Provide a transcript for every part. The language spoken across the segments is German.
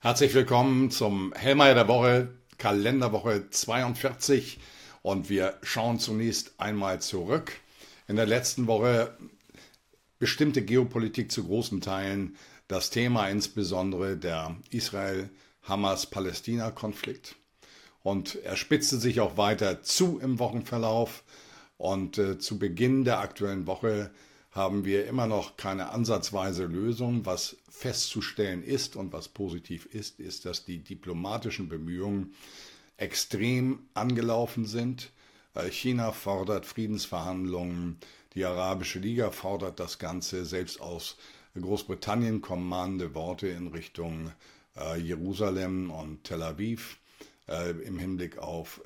Herzlich willkommen zum Hellmeier der Woche, Kalenderwoche 42. Und wir schauen zunächst einmal zurück. In der letzten Woche bestimmte Geopolitik zu großen Teilen das Thema insbesondere der Israel-Hamas-Palästina-Konflikt. Und er spitzte sich auch weiter zu im Wochenverlauf. Und äh, zu Beginn der aktuellen Woche haben wir immer noch keine ansatzweise Lösung. Was festzustellen ist und was positiv ist, ist, dass die diplomatischen Bemühungen extrem angelaufen sind. Äh, China fordert Friedensverhandlungen, die Arabische Liga fordert das Ganze, selbst aus Großbritannien kommen mahnende Worte in Richtung äh, Jerusalem und Tel Aviv äh, im Hinblick auf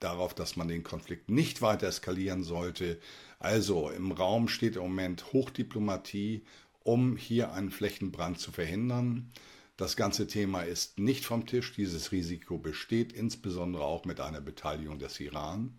darauf, dass man den Konflikt nicht weiter eskalieren sollte. Also im Raum steht im Moment Hochdiplomatie, um hier einen Flächenbrand zu verhindern. Das ganze Thema ist nicht vom Tisch. Dieses Risiko besteht insbesondere auch mit einer Beteiligung des Iran.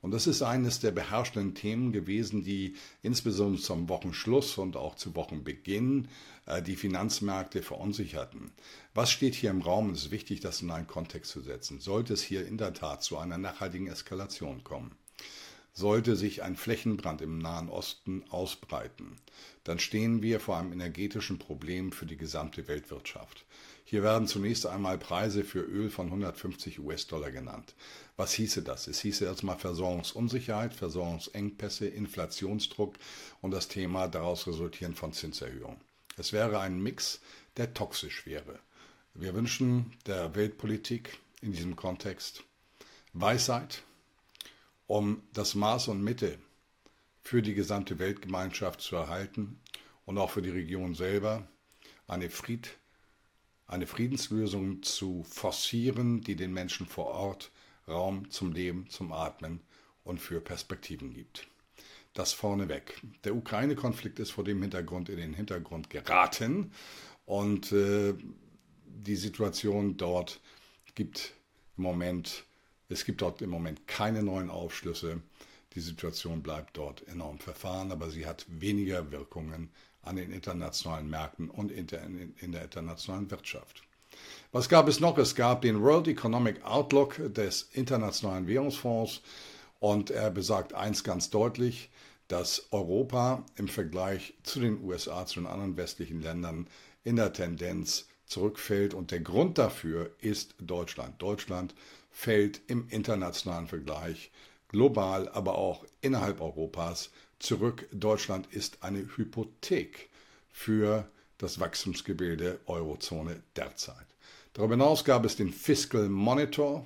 Und das ist eines der beherrschenden Themen gewesen, die insbesondere zum Wochenschluss und auch zu Wochenbeginn äh, die Finanzmärkte verunsicherten. Was steht hier im Raum? Es ist wichtig, das in einen Kontext zu setzen. Sollte es hier in der Tat zu einer nachhaltigen Eskalation kommen, sollte sich ein Flächenbrand im Nahen Osten ausbreiten, dann stehen wir vor einem energetischen Problem für die gesamte Weltwirtschaft. Hier werden zunächst einmal Preise für Öl von 150 US-Dollar genannt. Was hieße das? Es hieße erstmal Versorgungsunsicherheit, Versorgungsengpässe, Inflationsdruck und das Thema daraus resultieren von Zinserhöhungen. Es wäre ein Mix, der toxisch wäre. Wir wünschen der Weltpolitik in diesem Kontext Weisheit, um das Maß und Mitte für die gesamte Weltgemeinschaft zu erhalten und auch für die Region selber eine, Fried, eine Friedenslösung zu forcieren, die den Menschen vor Ort Raum zum Leben, zum Atmen und für Perspektiven gibt. Das vorneweg. Der Ukraine-Konflikt ist vor dem Hintergrund in den Hintergrund geraten und äh, die Situation dort gibt im Moment es gibt dort im Moment keine neuen Aufschlüsse. Die Situation bleibt dort enorm verfahren, aber sie hat weniger Wirkungen an den internationalen Märkten und in der, internationalen Wirtschaft. Was gab es noch? Es gab den World Economic Outlook des Internationalen Währungsfonds und er besagt eins ganz deutlich, dass Europa im Vergleich zu den USA, zu den anderen westlichen Ländern in der Tendenz zurückfällt und der Grund dafür ist Deutschland. Deutschland fällt im internationalen Vergleich global, aber auch innerhalb Europas zurück. Deutschland ist eine Hypothek für das Wachstumsgebilde Eurozone derzeit. Darüber hinaus gab es den Fiscal Monitor,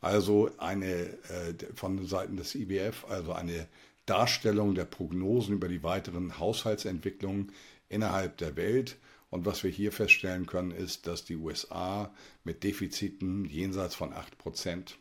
also eine äh, von Seiten des IWF, also eine Darstellung der Prognosen über die weiteren Haushaltsentwicklungen innerhalb der Welt. Und was wir hier feststellen können, ist, dass die USA mit Defiziten jenseits von 8%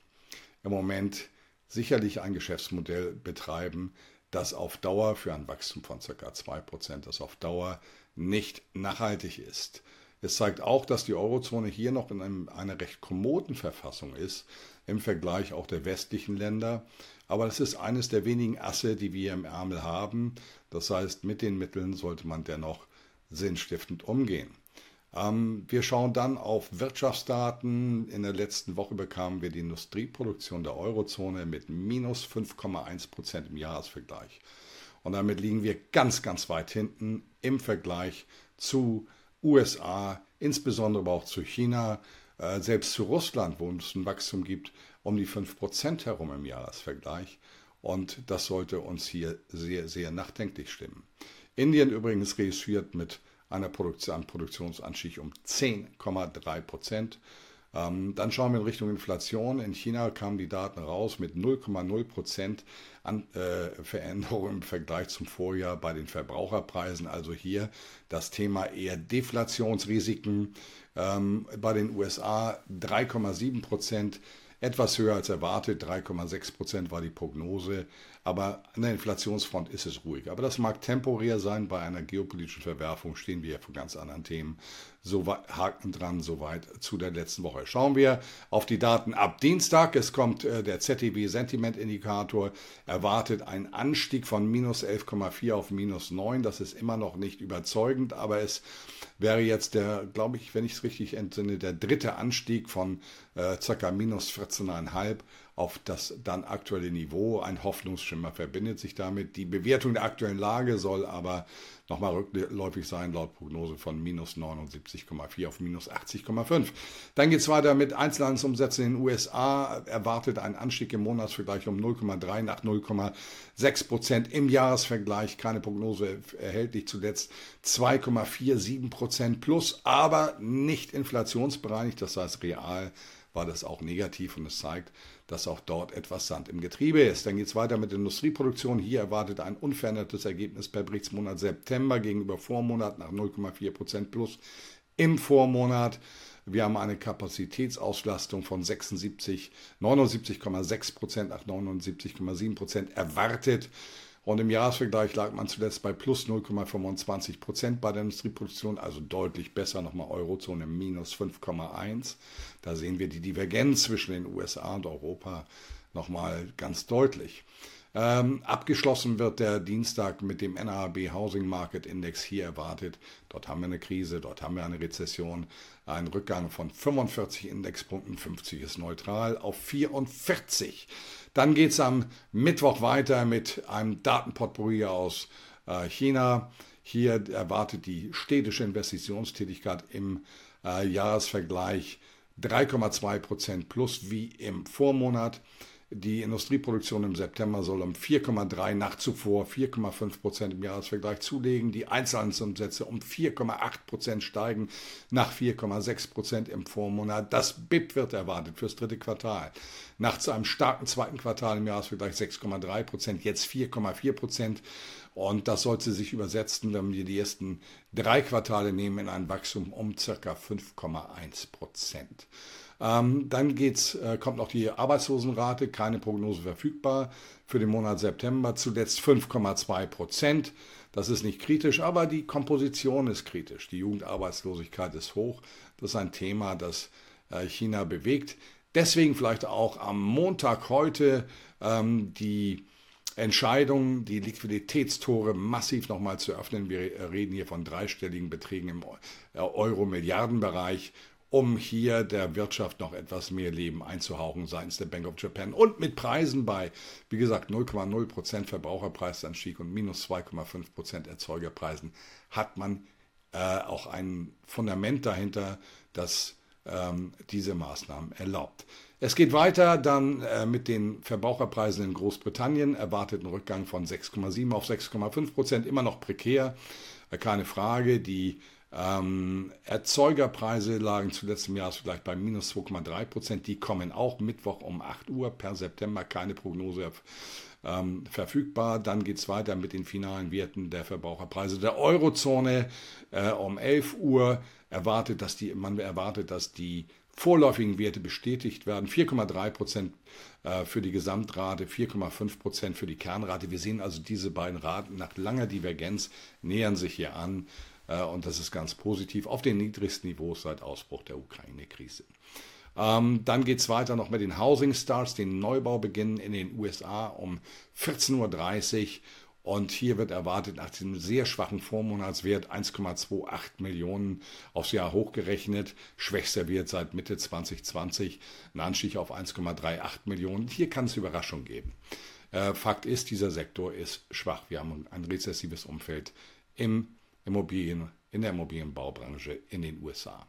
im Moment sicherlich ein Geschäftsmodell betreiben, das auf Dauer für ein Wachstum von ca. 2%, das auf Dauer nicht nachhaltig ist. Es zeigt auch, dass die Eurozone hier noch in einem, einer recht kommoden Verfassung ist, im Vergleich auch der westlichen Länder. Aber das ist eines der wenigen Asse, die wir im Ärmel haben. Das heißt, mit den Mitteln sollte man dennoch sinnstiftend umgehen. Ähm, wir schauen dann auf Wirtschaftsdaten. In der letzten Woche bekamen wir die Industrieproduktion der Eurozone mit minus 5,1 Prozent im Jahresvergleich. Und damit liegen wir ganz, ganz weit hinten im Vergleich zu USA, insbesondere aber auch zu China, äh, selbst zu Russland, wo es ein Wachstum gibt, um die 5 Prozent herum im Jahresvergleich. Und das sollte uns hier sehr, sehr nachdenklich stimmen. Indien übrigens registriert mit einer Produktion, Produktionsanstieg um 10,3 Prozent. Ähm, dann schauen wir in Richtung Inflation. In China kamen die Daten raus mit 0,0 Prozent äh, Veränderung im Vergleich zum Vorjahr bei den Verbraucherpreisen. Also hier das Thema eher Deflationsrisiken. Ähm, bei den USA 3,7 Prozent etwas höher als erwartet. 3,6 Prozent war die Prognose. Aber an der Inflationsfront ist es ruhig. Aber das mag temporär sein. Bei einer geopolitischen Verwerfung stehen wir ja vor ganz anderen Themen. So haken dran, soweit zu der letzten Woche. Schauen wir auf die Daten ab Dienstag. Es kommt äh, der ZTB Sentiment Indikator. Erwartet ein Anstieg von minus 11,4 auf minus 9. Das ist immer noch nicht überzeugend, aber es wäre jetzt der, glaube ich, wenn ich es richtig entsinne, der dritte Anstieg von äh, ca. minus 14,5 auf das dann aktuelle Niveau. Ein Hoffnungsschimmer verbindet sich damit. Die Bewertung der aktuellen Lage soll aber nochmal rückläufig sein, laut Prognose von minus 79,4 auf minus 80,5. Dann geht es weiter mit Einzelhandelsumsätzen in den USA. Erwartet ein Anstieg im Monatsvergleich um 0,3 nach 0,6 Prozent im Jahresvergleich. Keine Prognose erhältlich zuletzt 2,47 Prozent plus, aber nicht inflationsbereinigt, das heißt real war das auch negativ und es zeigt, dass auch dort etwas Sand im Getriebe ist. Dann geht es weiter mit Industrieproduktion. Hier erwartet ein unverändertes Ergebnis per Berichtsmonat September gegenüber Vormonat nach 0,4 Prozent plus im Vormonat. Wir haben eine Kapazitätsauslastung von 76, 79,6 Prozent nach 79,7 Prozent erwartet. Und im Jahresvergleich lag man zuletzt bei plus 0,25 Prozent bei der Industrieproduktion, also deutlich besser, nochmal Eurozone minus 5,1. Da sehen wir die Divergenz zwischen den USA und Europa nochmal ganz deutlich. Ähm, abgeschlossen wird der Dienstag mit dem NAB Housing Market Index hier erwartet. Dort haben wir eine Krise, dort haben wir eine Rezession. Ein Rückgang von 45 Indexpunkten, 50 ist neutral, auf 44. Dann geht es am Mittwoch weiter mit einem Datenportfolio aus äh, China. Hier erwartet die städtische Investitionstätigkeit im äh, Jahresvergleich 3,2 Prozent plus wie im Vormonat. Die Industrieproduktion im September soll um 4,3 nach zuvor 4,5 Prozent im Jahresvergleich zulegen. Die Einzelhandelsumsätze um 4,8 Prozent steigen nach 4,6 Prozent im Vormonat. Das BIP wird erwartet fürs dritte Quartal. Nach zu einem starken zweiten Quartal im Jahresvergleich 6,3 Prozent, jetzt 4,4 Prozent. Und das sollte sich übersetzen, wenn wir die ersten drei Quartale nehmen, in ein Wachstum um circa 5,1 Prozent. Ähm, dann geht's, äh, kommt noch die Arbeitslosenrate, keine Prognose verfügbar für den Monat September, zuletzt 5,2 Prozent. Das ist nicht kritisch, aber die Komposition ist kritisch. Die Jugendarbeitslosigkeit ist hoch. Das ist ein Thema, das äh, China bewegt. Deswegen vielleicht auch am Montag heute ähm, die Entscheidung, die Liquiditätstore massiv nochmal zu öffnen. Wir reden hier von dreistelligen Beträgen im äh, Euro-Milliardenbereich um hier der Wirtschaft noch etwas mehr Leben einzuhauchen seitens der Bank of Japan. Und mit Preisen bei, wie gesagt, 0,0% Verbraucherpreisanstieg und minus 2,5% Erzeugerpreisen hat man äh, auch ein Fundament dahinter, das ähm, diese Maßnahmen erlaubt. Es geht weiter dann äh, mit den Verbraucherpreisen in Großbritannien, erwarteten Rückgang von 6,7 auf 6,5 Prozent, immer noch prekär, äh, keine Frage. Die ähm, Erzeugerpreise lagen zuletzt im Jahresvergleich bei minus 2,3 Prozent. Die kommen auch Mittwoch um 8 Uhr per September. Keine Prognose ähm, verfügbar. Dann geht es weiter mit den finalen Werten der Verbraucherpreise der Eurozone. Äh, um 11 Uhr erwartet, dass die, man erwartet, dass die vorläufigen Werte bestätigt werden. 4,3 Prozent äh, für die Gesamtrate, 4,5 Prozent für die Kernrate. Wir sehen also diese beiden Raten nach langer Divergenz nähern sich hier an. Äh, und das ist ganz positiv auf den niedrigsten Niveaus seit Ausbruch der Ukraine-Krise. Ähm, dann geht es weiter noch mit den Housing Stars, den Neubaubeginn in den USA um 14.30 Uhr. Und hier wird erwartet, nach diesem sehr schwachen Vormonatswert 1,28 Millionen aufs Jahr hochgerechnet. Schwächster Wert seit Mitte 2020, ein Anstieg auf 1,38 Millionen. Hier kann es Überraschung geben. Äh, Fakt ist, dieser Sektor ist schwach. Wir haben ein rezessives Umfeld im Immobilien, in der Immobilienbaubranche in den USA.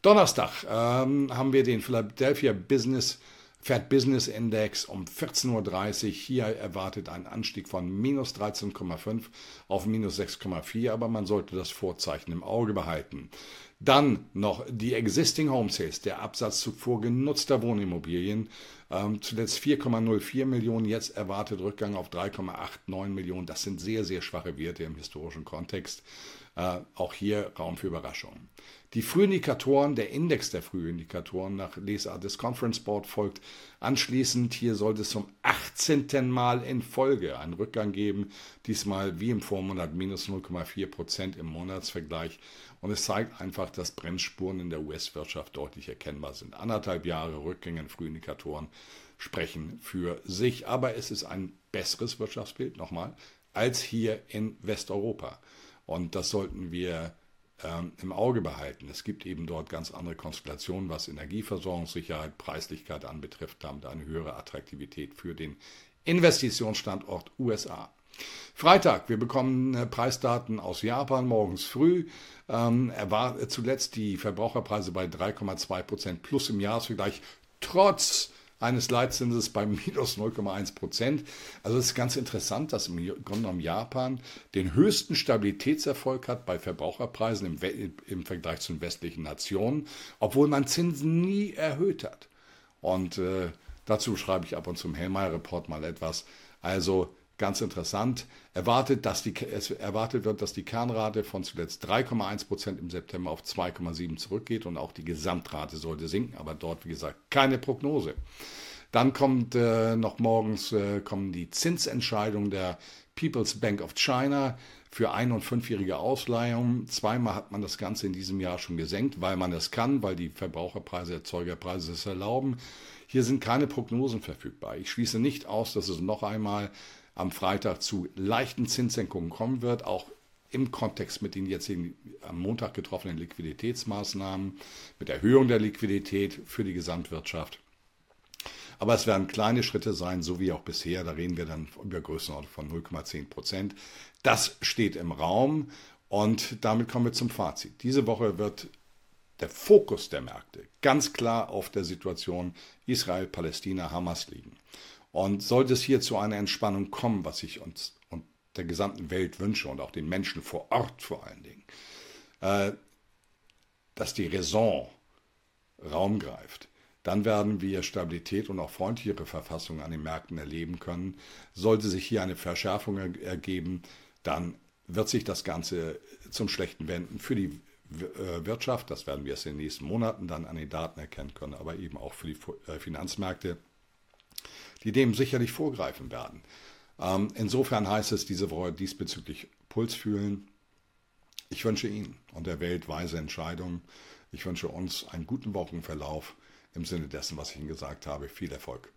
Donnerstag ähm, haben wir den Philadelphia Business Fed Business Index um 14.30 Uhr. Hier erwartet ein Anstieg von minus 13,5 auf minus 6,4, aber man sollte das Vorzeichen im Auge behalten. Dann noch die Existing Home Sales, der Absatz zuvor genutzter Wohnimmobilien. Ähm, zuletzt 4,04 Millionen, jetzt erwartet Rückgang auf 3,89 Millionen. Das sind sehr, sehr schwache Werte im historischen Kontext. Äh, auch hier Raum für Überraschungen. Die Frühindikatoren, der Index der Frühindikatoren nach Lesart des Conference Board folgt anschließend. Hier sollte es zum 18. Mal in Folge einen Rückgang geben. Diesmal wie im Vormonat minus 0,4 Prozent im Monatsvergleich. Und es zeigt einfach, dass Bremsspuren in der US-Wirtschaft deutlich erkennbar sind. Anderthalb Jahre Rückgänge in Frühindikatoren sprechen für sich. Aber es ist ein besseres Wirtschaftsbild, nochmal, als hier in Westeuropa. Und das sollten wir ähm, im Auge behalten. Es gibt eben dort ganz andere Konstellationen, was Energieversorgungssicherheit, Preislichkeit anbetrifft, damit eine höhere Attraktivität für den Investitionsstandort USA. Freitag, wir bekommen äh, Preisdaten aus Japan morgens früh. Ähm, er war zuletzt die Verbraucherpreise bei 3,2 Prozent plus im Jahresvergleich, trotz eines Leitzinses bei minus 0,1 Prozent. Also es ist ganz interessant, dass im Grunde genommen Japan den höchsten Stabilitätserfolg hat bei Verbraucherpreisen im, im Vergleich zu den westlichen Nationen, obwohl man Zinsen nie erhöht hat. Und äh, dazu schreibe ich ab und zum Hellmeyer-Report mal etwas. Also Ganz interessant. Erwartet, dass die, es erwartet wird, dass die Kernrate von zuletzt 3,1 Prozent im September auf 2,7 zurückgeht und auch die Gesamtrate sollte sinken, aber dort, wie gesagt, keine Prognose. Dann kommt äh, noch morgens äh, kommen die Zinsentscheidungen der People's Bank of China für ein- und fünfjährige Ausleihungen. Zweimal hat man das Ganze in diesem Jahr schon gesenkt, weil man es kann, weil die Verbraucherpreise, Erzeugerpreise es erlauben. Hier sind keine Prognosen verfügbar. Ich schließe nicht aus, dass es noch einmal am Freitag zu leichten Zinssenkungen kommen wird, auch im Kontext mit den jetzt am Montag getroffenen Liquiditätsmaßnahmen, mit Erhöhung der Liquidität für die Gesamtwirtschaft. Aber es werden kleine Schritte sein, so wie auch bisher. Da reden wir dann über Größenordnung von 0,10 Prozent. Das steht im Raum und damit kommen wir zum Fazit. Diese Woche wird der Fokus der Märkte ganz klar auf der Situation Israel, Palästina, Hamas liegen. Und sollte es hier zu einer Entspannung kommen, was ich uns und der gesamten Welt wünsche und auch den Menschen vor Ort vor allen Dingen, äh, dass die Raison Raum greift, dann werden wir Stabilität und auch freundlichere Verfassungen an den Märkten erleben können. Sollte sich hier eine Verschärfung ergeben, dann wird sich das Ganze zum Schlechten wenden für die äh, Wirtschaft. Das werden wir es in den nächsten Monaten dann an den Daten erkennen können, aber eben auch für die äh, Finanzmärkte die dem sicherlich vorgreifen werden. Ähm, insofern heißt es diese Woche diesbezüglich Puls fühlen. Ich wünsche Ihnen und der Welt weise Entscheidungen. Ich wünsche uns einen guten Wochenverlauf im Sinne dessen, was ich Ihnen gesagt habe. Viel Erfolg.